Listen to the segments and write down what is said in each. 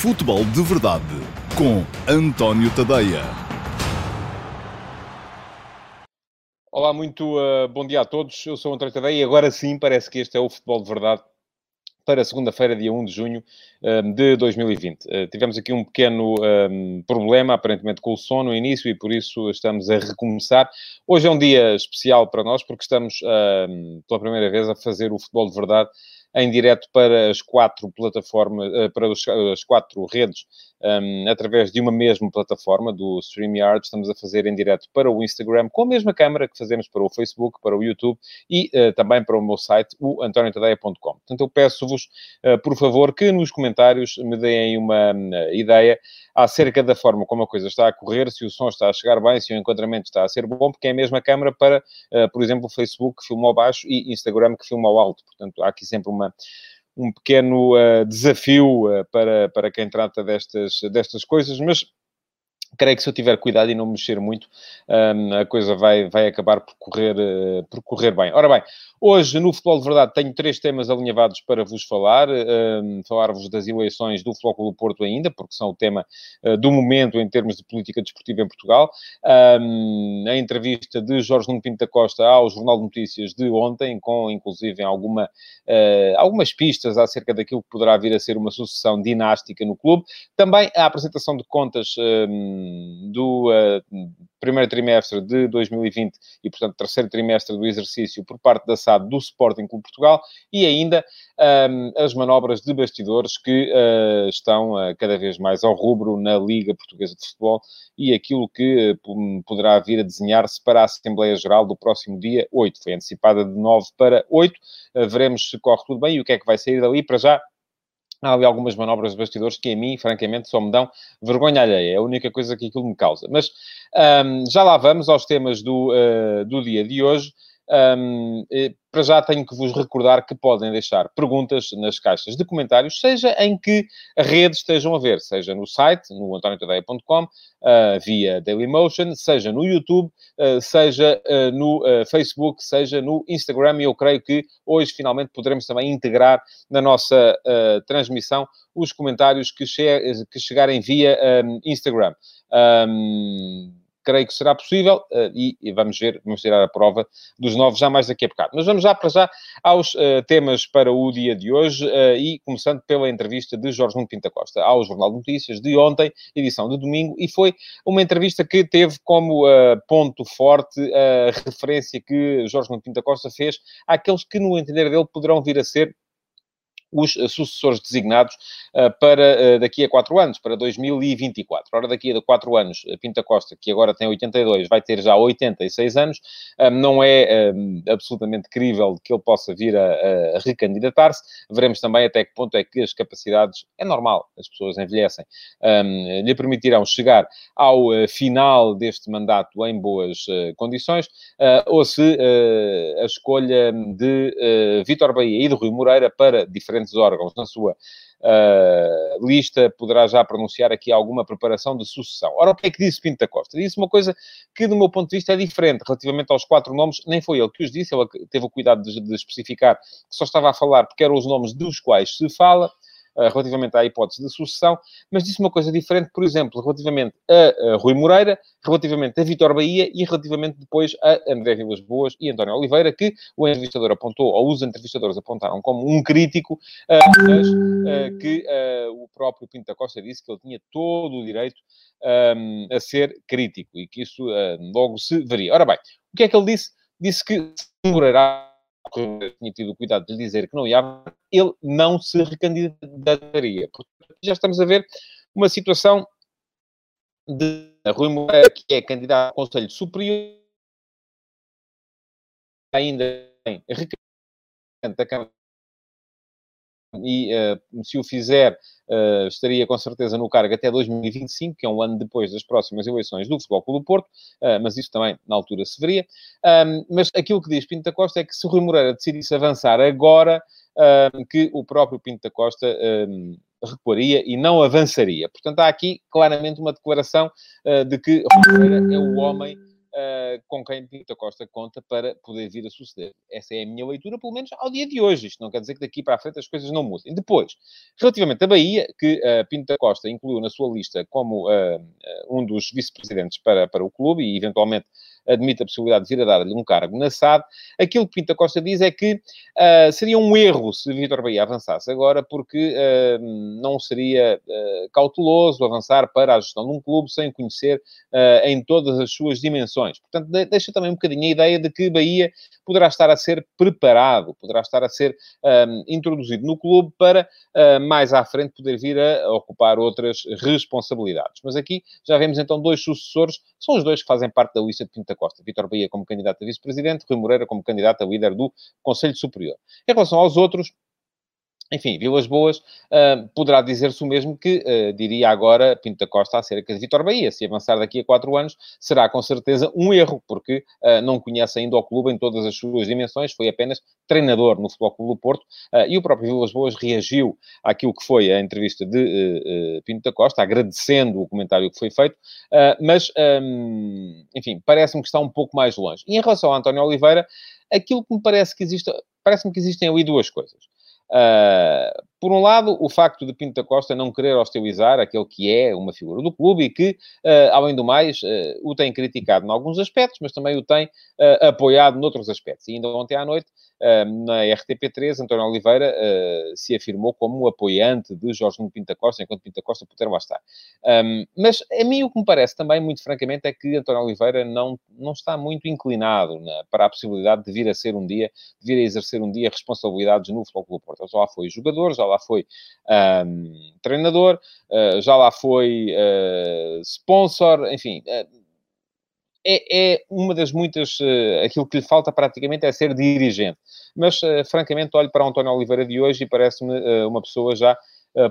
Futebol de Verdade com António Tadeia. Olá, muito uh, bom dia a todos. Eu sou António Tadeia e agora sim parece que este é o Futebol de Verdade para segunda-feira, dia 1 de junho um, de 2020. Uh, tivemos aqui um pequeno um, problema, aparentemente com o som no início, e por isso estamos a recomeçar. Hoje é um dia especial para nós, porque estamos uh, pela primeira vez a fazer o futebol de verdade em direto para as quatro plataformas, uh, para as quatro redes, um, através de uma mesma plataforma, do StreamYard. Estamos a fazer em direto para o Instagram, com a mesma câmera que fazemos para o Facebook, para o YouTube e uh, também para o meu site, o antoniotadeia.com. Portanto, eu peço-vos, uh, por favor, que nos comentários me deem uma uh, ideia acerca da forma como a coisa está a correr, se o som está a chegar bem, se o enquadramento está a ser bom, porque é a mesma câmera para, por exemplo, o Facebook que filma ao baixo e Instagram que filma ao alto. Portanto, há aqui sempre uma um pequeno uh, desafio uh, para, para quem trata destas, destas coisas, mas creio que se eu tiver cuidado e não mexer muito, um, a coisa vai, vai acabar por correr, uh, por correr bem. Ora bem, hoje no Futebol de Verdade tenho três temas alinhavados para vos falar. Um, Falar-vos das eleições do Futebol do Porto ainda, porque são o tema uh, do momento em termos de política desportiva em Portugal. Um, a entrevista de Jorge Nuno Pinto da Costa ao Jornal de Notícias de ontem, com inclusive alguma, uh, algumas pistas acerca daquilo que poderá vir a ser uma sucessão dinástica no clube. Também a apresentação de contas do uh, primeiro trimestre de 2020 e, portanto, terceiro trimestre do exercício por parte da SAD do Sporting Clube Portugal e ainda um, as manobras de bastidores que uh, estão uh, cada vez mais ao rubro na Liga Portuguesa de Futebol e aquilo que poderá vir a desenhar-se para a Assembleia Geral do próximo dia 8. Foi antecipada de 9 para 8. veremos se corre tudo bem e o que é que vai sair dali. Para já, há ali algumas manobras de bastidores que a mim, francamente, só me dão vergonha alheia. É a única coisa que aquilo me causa. Mas um, já lá vamos aos temas do, uh, do dia de hoje. Um, para já tenho que vos recordar que podem deixar perguntas nas caixas de comentários, seja em que rede estejam a ver, seja no site, no antoniotadeia.com, uh, via Dailymotion, seja no YouTube, uh, seja uh, no Facebook, seja no Instagram, e eu creio que hoje finalmente poderemos também integrar na nossa transmissão os comentários que, che que chegarem via um, Instagram. Um, creio que será possível uh, e, e, vamos ver, vamos tirar a prova dos novos já mais daqui a bocado. Mas vamos já para já aos uh, temas para o dia de hoje uh, e começando pela entrevista de Jorge Nuno Pinta Costa ao Jornal de Notícias de ontem, edição de domingo, e foi uma entrevista que teve como ponto forte a referência que Jorge Nuno Pinta Costa fez àqueles que, no entender dele, poderão vir a ser os eh, sucessores designados uh, para uh, daqui a quatro anos, para 2024. Ora, daqui a quatro anos, Pinta Costa, que agora tem 82, vai ter já 86 anos, uh, não é absolutamente crível que ele possa vir a, a recandidatar-se. Veremos também até que ponto é que as capacidades, é normal, as pessoas envelhecem, um, lhe permitirão chegar ao final deste mandato em boas condições, ou se a escolha de Vítor Bahia e de Rui Moreira para diferentes órgãos na sua uh, lista, poderá já pronunciar aqui alguma preparação de sucessão. Ora, o que é que disse Pinto da Costa? Disse uma coisa que, do meu ponto de vista, é diferente relativamente aos quatro nomes, nem foi ele que os disse, ele teve o cuidado de, de especificar que só estava a falar porque eram os nomes dos quais se fala, relativamente à hipótese de sucessão, mas disse uma coisa diferente, por exemplo, relativamente a, Rui Moreira, relativamente a Vitor Bahia e relativamente depois a André Vilas Boas e António Oliveira, que o entrevistador apontou, ou os entrevistadores apontaram como um crítico, uh, mas uh, que o próprio Pinto da Costa disse que ele tinha todo o direito um, a ser crítico e que isso logo se veria. Ora bem, o que é que ele disse? Disse que se demorará tinha tido o cuidado de dizer que não ia, ele não se recandidataria. Portanto, já estamos a ver uma situação de Rui Moreira, que é candidato ao Conselho Superior, ainda tem requerimento da Câmara e uh, se o fizer, uh, estaria com certeza no cargo até 2025, que é um ano depois das próximas eleições do Futebol Clube do Porto, uh, mas isso também na altura se veria. Um, mas aquilo que diz Pinto da Costa é que se Rui Moreira decidisse avançar agora, que o próprio Pinto da Costa um, recuaria e não avançaria. Portanto, há aqui claramente uma declaração de que Rui Moreira é o homem uh, com quem Pinto Costa conta para poder vir a suceder. Essa é a minha leitura, pelo menos ao dia de hoje. Isto não quer dizer que daqui para a frente as coisas não mudem. Depois, relativamente à Bahia, que uh, Pinto Costa incluiu na sua lista como uh, um dos vice-presidentes para, para o clube e, eventualmente, admite a possibilidade de vir a dar-lhe um cargo na SAD. Aquilo que Pinta Costa diz é que uh, seria um erro se Vítor Bahia avançasse agora, porque uh, não seria uh, cauteloso avançar para a gestão de um clube sem conhecer em todas as suas dimensões. Portanto, deixa também um bocadinho a ideia de que Bahia poderá estar a ser preparado, poderá estar a ser introduzido no clube para mais à frente poder vir a ocupar outras responsabilidades. Mas aqui já vemos então dois sucessores, são os dois que fazem parte da lista de Pinta da Costa. Vítor Bahia como candidato a vice-presidente, Rui Moreira como candidato a líder do Conselho Superior. Em relação aos outros, enfim, Vilas Boas, uh, poderá dizer-se o mesmo que uh, diria agora Pinto da Costa acerca de Vitor Bahia. Se avançar daqui a quatro anos, será com certeza um erro, porque uh, não conhece ainda o clube em todas as suas dimensões, foi apenas treinador no Futebol Clube do Porto, e o próprio Vilas Boas reagiu àquilo que foi a entrevista de Pinto da Costa, agradecendo o comentário que foi feito, mas, um, enfim, parece-me que está um pouco mais longe. E em relação a António Oliveira, aquilo que me parece que existe, parece-me que existem ali duas coisas. Uh, por um lado, o facto de Pinto da Costa não querer hostilizar aquele que é uma figura do clube e que, uh, além do mais, uh, o tem criticado em alguns aspectos, mas também o tem apoiado noutros aspectos. E ainda ontem à noite, na RTP3, António Oliveira se afirmou como apoiante de Jorge Pinto da Costa, enquanto Pinto da Costa puder lá estar. Um, mas a mim o que me parece também, muito francamente, é que António Oliveira não, não está muito inclinado na, para a possibilidade de vir a ser um dia, de vir a exercer um dia responsabilidades no Futebol Clube Porto. Já lá foi jogador, já lá foi um, treinador, uh, já lá foi uh, sponsor, enfim. Uh, é, é, uma das muitas. aquilo que lhe falta praticamente é ser dirigente. Mas, francamente, olho para António Oliveira de hoje e parece-me uma pessoa já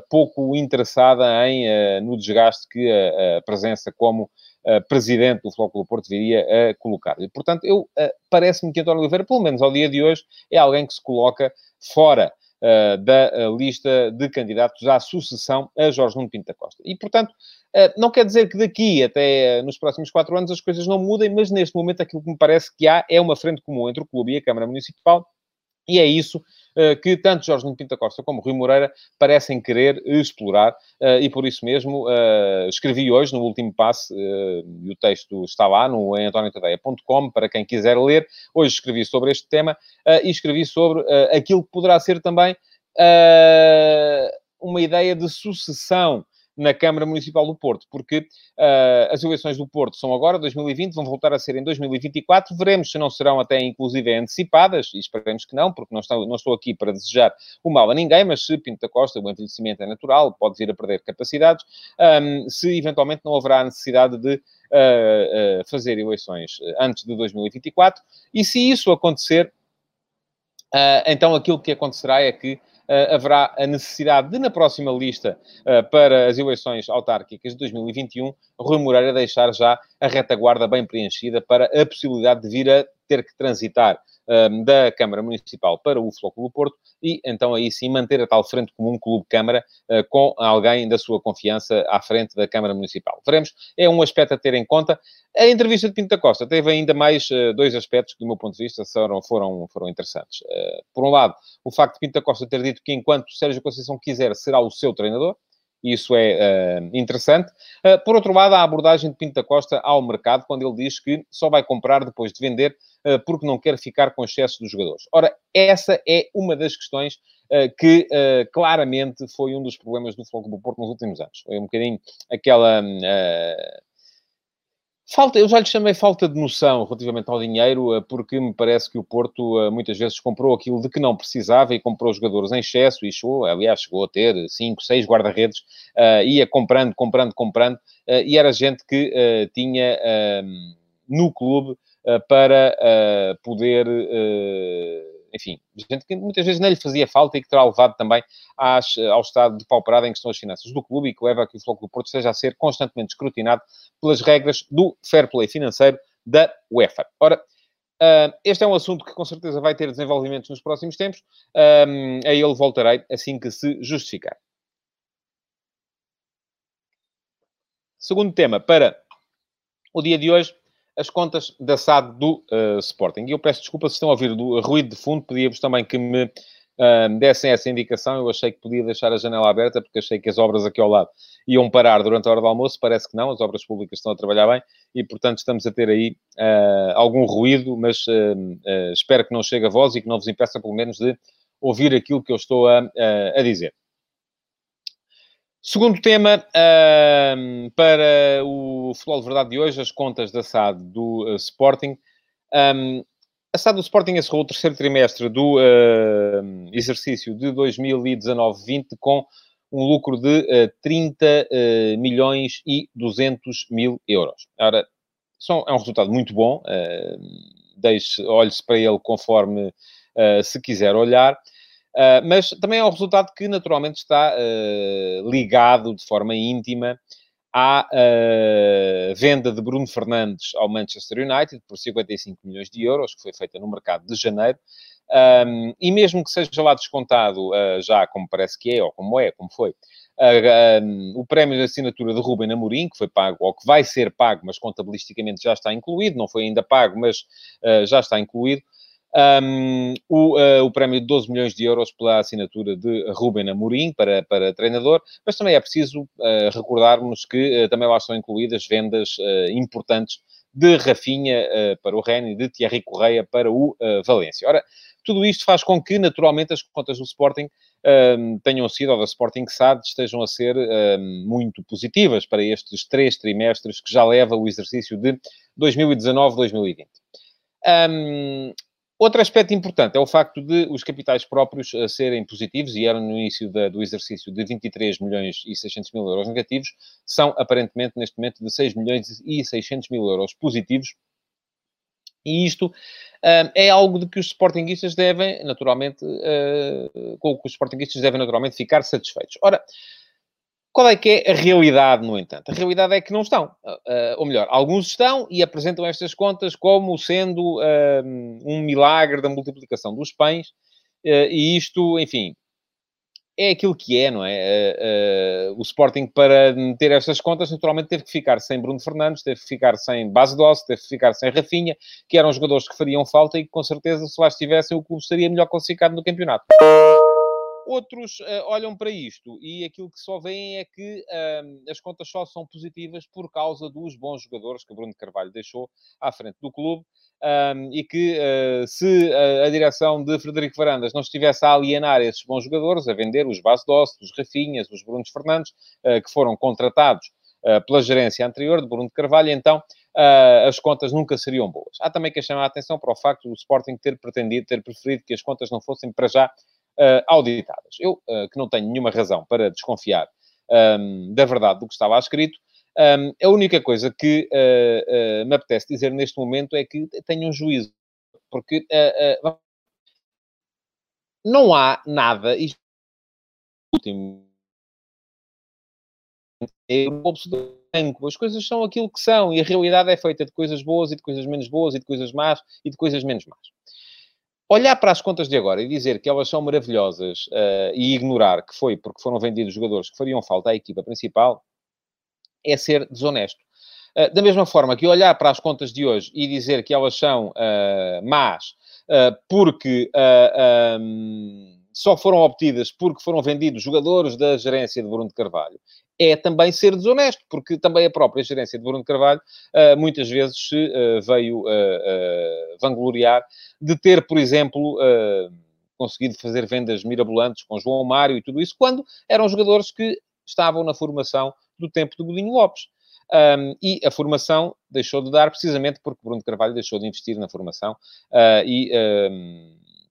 pouco interessada em, no desgaste que a, a presença como presidente do do Porto viria a colocar. E, portanto, eu parece-me que António Oliveira, pelo menos ao dia de hoje, é alguém que se coloca fora da uh, lista de candidatos à sucessão a Jorge Nuno Pinto da Costa. E, portanto, uh, não quer dizer que daqui até nos próximos quatro anos as coisas não mudem, mas neste momento aquilo que me parece que há é uma frente comum entre o clube e a Câmara Municipal e é isso uh, que tanto Jorge Pinto Costa como Rui Moreira parecem querer explorar, uh, e por isso mesmo uh, escrevi hoje no último passe, e o texto está lá no antoniotadeia.com para quem quiser ler. Hoje escrevi sobre este tema e escrevi sobre aquilo que poderá ser também uma ideia de sucessão na Câmara Municipal do Porto, porque uh, as eleições do Porto são agora, 2020, vão voltar a ser em 2024. Veremos se não serão até, inclusive, antecipadas, e esperemos que não, porque não estou, não estou aqui para desejar o mal a ninguém, mas se Pinto da Costa, o envelhecimento é natural, pode vir a perder capacidades, um, se eventualmente não haverá necessidade de uh, uh, fazer eleições antes de 2024, e se isso acontecer, então aquilo que acontecerá é que haverá a necessidade de, na próxima lista uh, para as eleições autárquicas de 2021, Rui Moreira deixar já a retaguarda bem preenchida para a possibilidade de vir a ter que transitar um, da Câmara Municipal para o Flóculo Porto e então aí sim manter a tal frente comum clube-Câmara uh, com alguém da sua confiança à frente da Câmara Municipal. Veremos, é um aspecto a ter em conta. A entrevista de Pinto da Costa teve ainda mais uh, dois aspectos que, do meu ponto de vista, foram, foram, foram interessantes. Uh, por um lado, o facto de Pinto da Costa ter dito que enquanto Sérgio Conceição quiser, será o seu treinador, isso é uh, interessante. Uh, por outro lado, a abordagem de Pinto da Costa ao mercado, quando ele diz que só vai comprar depois de vender, uh, porque não quer ficar com excesso dos jogadores. Ora, essa é uma das questões que claramente foi um dos problemas do Futebol do Porto nos últimos anos. Foi um bocadinho aquela Falta, eu já lhe chamei falta de noção relativamente ao dinheiro, eh, porque me parece que o Porto eh, muitas vezes comprou aquilo de que não precisava e comprou jogadores em excesso e chegou, aliás, chegou a ter cinco, seis guarda-redes, uh, ia comprando, comprando, comprando, uh, e era gente que uh, tinha no clube para poder enfim, gente que muitas vezes não lhe fazia falta e que terá levado também às, ao estado de pauperada em que estão as finanças do clube e que leva a que o Futebol do Porto esteja a ser constantemente escrutinado pelas regras do fair play financeiro da UEFA. Ora, Uh, este é um assunto que com certeza vai ter desenvolvimentos nos próximos tempos. Um, a ele voltarei assim que se justificar. Segundo tema para o dia de hoje, as contas da SAD do uh, Sporting. E eu peço desculpa se estão a ouvir do ruído de fundo, pedia-vos também que me uh, dessem essa indicação. Eu achei que podia deixar a janela aberta, porque achei que as obras aqui ao lado iam parar durante a hora do almoço. Parece que não, as obras públicas estão a trabalhar bem e, portanto, estamos a ter aí uh, algum ruído, mas espero que não chegue a voz e que não vos impeça, pelo menos, de ouvir aquilo que eu estou a, a dizer. Segundo tema uh, para o futebol de verdade de hoje, as contas da SAD do uh, Sporting. Um, a SAD do Sporting encerrou o terceiro trimestre do uh, exercício de 2019-20 com um lucro de 30 uh, milhões e 200 mil euros. Ora, são, é um resultado muito bom. deixe, olhe-se para ele conforme se quiser olhar. Uh, mas também é um resultado que naturalmente está uh, ligado de forma íntima à uh, venda de Bruno Fernandes ao Manchester United por 55 milhões de euros, que foi feita no mercado de janeiro. Um, e mesmo que seja lá descontado, já como parece que é, ou como é, como foi, um, o prémio de assinatura de Ruben Amorim, que foi pago, ou que vai ser pago, mas contabilisticamente já está incluído, não foi ainda pago, mas já está incluído, um, o, uh, o prémio de 12 milhões de euros pela assinatura de Ruben Amorim para, para treinador, mas também é preciso uh, recordarmos que uh, também lá estão incluídas vendas importantes de Rafinha para o Rennes e de Thierry Correia para o Valência. Ora, tudo isto faz com que, naturalmente, as contas do Sporting tenham sido, ou da Sporting SAD, estejam a ser muito positivas para estes três trimestres que já leva o exercício de 2019-2020. Um, Outro aspecto importante é o facto de os capitais próprios uh, serem positivos, e eram no início da, do exercício de 23 milhões e 600 mil euros negativos, são aparentemente neste momento de 6 milhões e 600 mil euros positivos. E isto uh, é algo de que os sportinguistas devem, naturalmente, uh, com o que os sportinguistas devem, naturalmente, ficar satisfeitos. Ora, qual é que é a realidade, no entanto? A realidade é que não estão. Uh, ou melhor, alguns estão e apresentam estas contas como sendo uh, um milagre da multiplicação dos pães. E isto, enfim, é aquilo que é, não é? o Sporting, para ter estas contas, naturalmente teve que ficar sem Bruno Fernandes, teve que ficar sem Base Doce, teve que ficar sem Rafinha, que eram jogadores que fariam falta e que, com certeza, se lá estivessem, o clube estaria melhor classificado no campeonato. Outros uh, olham para isto e aquilo que só veem é que uh, as contas só são positivas por causa dos bons jogadores que Bruno Carvalho deixou à frente do clube e que uh, se a, a, direção de Frederico Varandas não estivesse a alienar esses bons jogadores, a vender os Bas Doce, os Rafinhas, os Brunos Fernandes, uh, que foram contratados uh, pela gerência anterior de Bruno de Carvalho, então as contas nunca seriam boas. Há também que chamar a atenção para o facto do Sporting ter pretendido, ter preferido que as contas não fossem para já uh, auditadas. Eu, uh, que não tenho nenhuma razão para desconfiar um, da verdade do que estava escrito, um, a única coisa que uh, me apetece dizer neste momento é que tenham um juízo, porque não há nada, isto último é as coisas são aquilo que são e a realidade é feita de coisas boas e de coisas menos boas e de coisas más e de coisas menos más olhar para as contas de agora e dizer que elas são maravilhosas uh, e ignorar que foi porque foram vendidos jogadores que fariam falta à equipa principal é ser desonesto. Uh, da mesma forma que olhar para as contas de hoje e dizer que elas são uh, más porque um, só foram obtidas porque foram vendidos jogadores da gerência de Bruno de Carvalho é também ser desonesto, porque também a própria gerência de Bruno Carvalho uh, muitas vezes se uh, veio uh, vangloriar de ter, por exemplo, conseguido fazer vendas mirabolantes com João Mário e tudo isso, quando eram jogadores que estavam na formação do tempo de Godinho Lopes. Um, e a formação deixou de dar precisamente porque Bruno Carvalho deixou de investir na formação e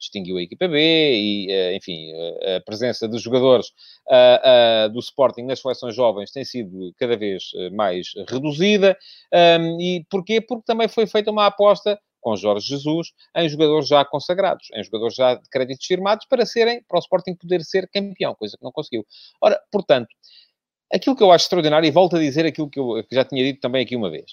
distinguiu a equipa B e, eh, enfim, eh, a presença dos jogadores uh, do Sporting nas seleções jovens tem sido cada vez mais reduzida. E porquê? Porque também foi feita uma aposta com Jorge Jesus em jogadores já consagrados, em jogadores já de créditos firmados para serem, para o Sporting poder ser campeão, coisa que não conseguiu. Ora, portanto, aquilo que eu acho extraordinário, e volto a dizer aquilo que eu que já tinha dito também aqui uma vez,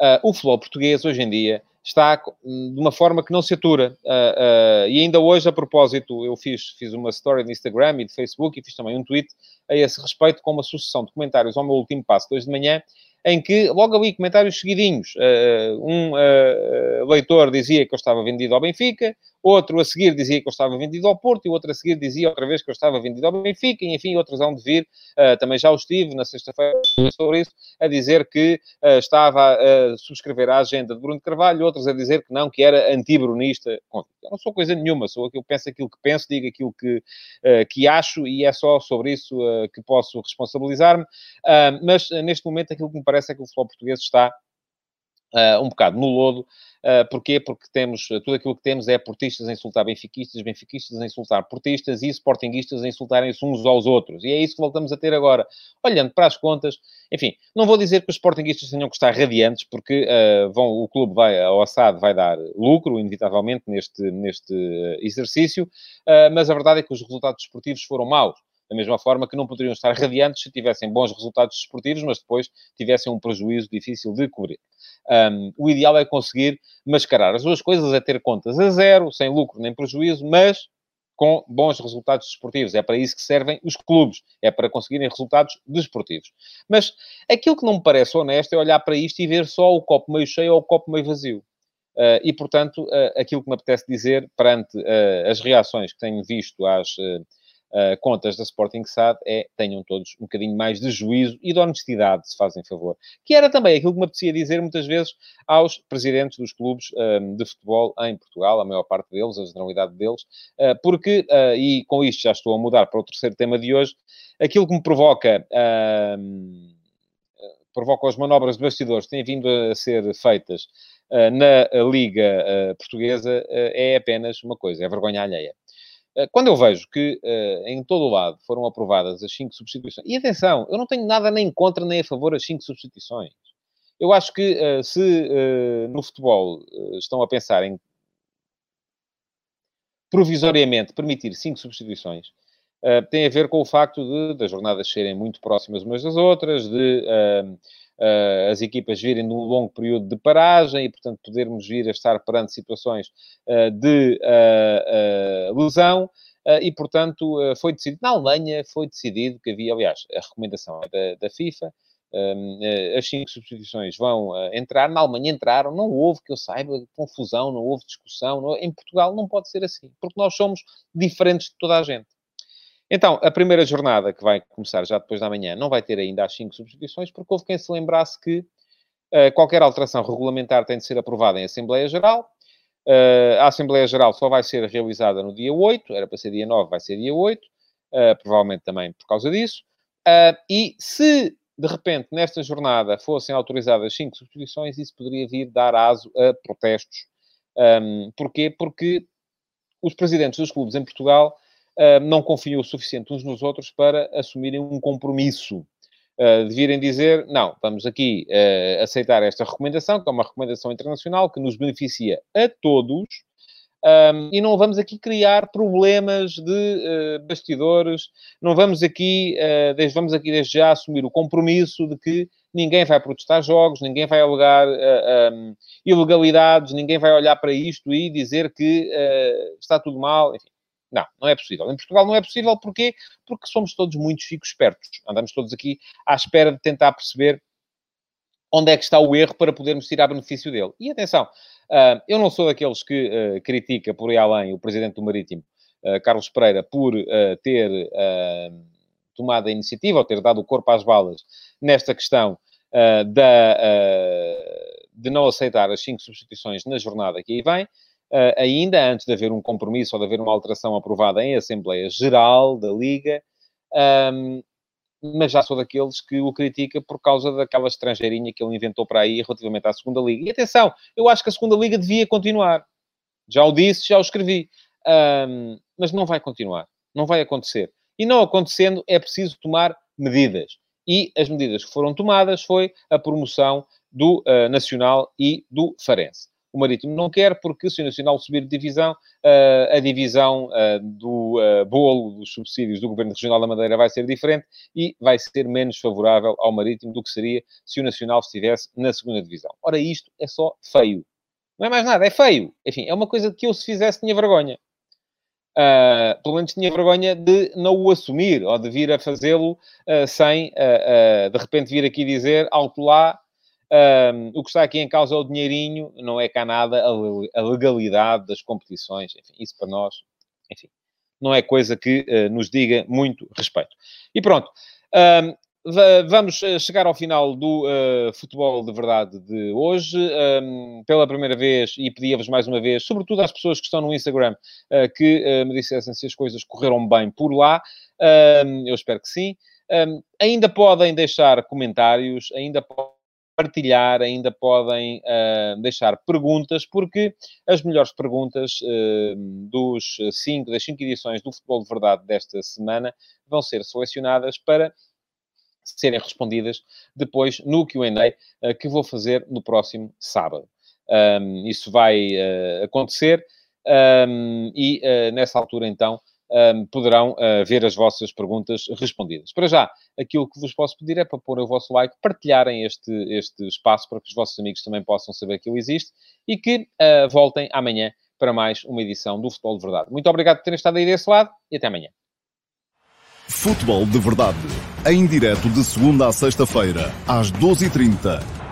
uh, o futebol português hoje em dia está de uma forma que não se atura. Uh, uh, e ainda hoje, a propósito, eu fiz, fiz uma story no Instagram e de Facebook e fiz também um tweet a esse respeito com uma sucessão de comentários ao meu último passo, dois de manhã, em que logo ali comentários seguidinhos. Uh, um uh, leitor dizia que eu estava vendido ao Benfica, outro a seguir dizia que eu estava vendido ao Porto e outro a seguir dizia outra vez que eu estava vendido ao Benfica, e enfim, outros hão de vir, uh, também já o estive na sexta-feira sobre isso, a dizer que estava a subscrever a agenda de Bruno Carvalho, outros a dizer que não, que era anti-brunista. Eu não sou coisa nenhuma, sou aquilo, penso aquilo que penso, digo aquilo que, que acho e é só sobre isso que posso responsabilizar-me. mas neste momento aquilo que me parece é que o futebol português está Uh, um bocado no lodo. Uh, porquê? Porque temos, tudo aquilo que temos é portistas a insultar benfiquistas, benfiquistas a insultar portistas e sportinguistas a insultarem-se uns aos outros. E é isso que voltamos a ter agora. Olhando para as contas, enfim, não vou dizer que os sportinguistas tenham que estar radiantes, porque uh, vão, o clube vai, ao assado vai dar lucro, inevitavelmente, neste, neste exercício, mas a verdade é que os resultados desportivos foram maus da mesma forma que não poderiam estar radiantes se tivessem bons resultados desportivos, mas depois tivessem um prejuízo difícil de cobrir. Um, o ideal é conseguir mascarar as duas coisas, é ter contas a zero, sem lucro nem prejuízo, mas com bons resultados desportivos. É para isso que servem os clubes, é para conseguirem resultados desportivos. Mas aquilo que não me parece honesto é olhar para isto e ver só o copo meio cheio ou o copo meio vazio. Uh, e, portanto, uh, aquilo que me apetece dizer perante uh, as reações que tenho visto às uh, contas da Sporting SAD é tenham todos um bocadinho mais de juízo e de honestidade, se fazem favor. Que era também aquilo que me apetecia dizer muitas vezes aos presidentes dos clubes um, ehm, de futebol em Portugal, a maior parte deles, a generalidade deles, uh, porque, uh, e com isto já estou a mudar para o terceiro tema de hoje, aquilo que me provoca. Provoca as manobras de bastidores que têm vindo a ser feitas uh, na Liga uh, Portuguesa uh, é apenas uma coisa, é vergonha alheia. Eh, quando eu vejo que uh, em todo o lado foram aprovadas as cinco substituições, e atenção, eu não tenho nada nem contra nem a favor das cinco substituições. Eu acho que uh, se no futebol estão a pensar em provisoriamente permitir cinco substituições, tem a ver com o facto de das jornadas serem muito próximas umas das outras, de uh, as equipas virem num longo período de paragem e, portanto, podermos vir a estar perante situações uh, de uh, lesão. e, portanto, foi decidido, na Alemanha foi decidido que havia, aliás, a recomendação é da, da FIFA, as cinco substituições vão entrar. Na Alemanha entraram, não houve, que eu saiba, confusão, não houve discussão. Não... Em Portugal não pode ser assim, porque nós somos diferentes de toda a gente. Então, a primeira jornada, que vai começar já depois da manhã, não vai ter ainda as cinco substituições, porque houve quem se lembrasse que uh, qualquer alteração regulamentar tem de ser aprovada em Assembleia Geral. Uh, a Assembleia Geral só vai ser realizada no dia 8, era para ser dia 9, vai ser dia 8, uh, eh, provavelmente também por causa disso. e se, de repente, nesta jornada fossem autorizadas cinco substituições, isso poderia vir dar aso a protestos. Um, porquê? Porque os presidentes dos clubes em Portugal não confiam o suficiente uns nos outros para assumirem um compromisso. Uh, de virem dizer, não, vamos aqui uh, aceitar esta recomendação, que é uma recomendação internacional que nos beneficia a todos, um, e não vamos aqui criar problemas de uh, bastidores, não vamos aqui, uh, desde, vamos aqui desde já assumir o compromisso de que ninguém vai protestar jogos, ninguém vai alegar um, ilegalidades, ninguém vai olhar para isto e dizer que está tudo mal, enfim. Não, não é possível. Em Portugal não é possível, porquê? Porque somos todos muito chicos espertos. Andamos todos aqui à espera de tentar perceber onde é que está o erro para podermos tirar benefício dele. E atenção, uh, eu não sou daqueles que uh, critica por aí além o presidente do Marítimo, uh, Carlos Pereira, por ter tomado a iniciativa ou ter dado o corpo às balas nesta questão da, de não aceitar as cinco substituições na jornada que aí vem ainda antes de haver um compromisso ou de haver uma alteração aprovada em Assembleia Geral da Liga, um, mas já sou daqueles que o critica por causa daquela estrangeirinha que ele inventou para aí relativamente à segunda Liga. E atenção, eu acho que a segunda Liga devia continuar. Já o disse, já o escrevi. Um, mas não vai continuar. Não vai acontecer. E não acontecendo, é preciso tomar medidas. E as medidas que foram tomadas foi a promoção do uh, Nacional e do Farense. O Marítimo não quer, porque se o Nacional subir de divisão, uh, a divisão uh, do uh, bolo dos subsídios do Governo Regional da Madeira vai ser diferente e vai ser menos favorável ao Marítimo do que seria se o Nacional estivesse na segunda divisão. Ora, isto é só feio. Não é mais nada, é feio. Enfim, é uma coisa que eu, se fizesse, tinha vergonha. Uh, pelo menos tinha vergonha de não o assumir ou de vir a fazê-lo uh, sem, uh, de repente, vir aqui dizer alto lá. O que está aqui em causa é o dinheirinho, não é cá nada a, legalidade das competições. Enfim, isso para nós, enfim, não é coisa que nos diga muito respeito. E pronto. Vamos eh, chegar ao final do uh, futebol de verdade de hoje. Um, pela primeira vez, e pedia-vos mais uma vez, sobretudo às pessoas que estão no Instagram, uh, que uh, me dissessem se as coisas correram bem por lá. Um, eu espero que sim. Um, ainda podem deixar comentários, ainda podem partilhar, ainda podem deixar perguntas, porque as melhores perguntas dos cinco, das cinco edições do Futebol de Verdade desta semana vão ser selecionadas para serem respondidas depois no QA uh, que vou fazer no próximo sábado. Um, isso vai uh, acontecer um, e uh, nessa altura, então, um, poderão uh, ver as vossas perguntas respondidas. Para já, aquilo que vos posso pedir é para pôr o vosso like, partilharem este, este espaço para que os vossos amigos também possam saber que ele existe e que uh, voltem amanhã para mais uma edição do Futebol de Verdade. Muito obrigado por terem estado aí desse lado e até amanhã. Futebol de Verdade, em direto de segunda a sexta-feira, às 12h30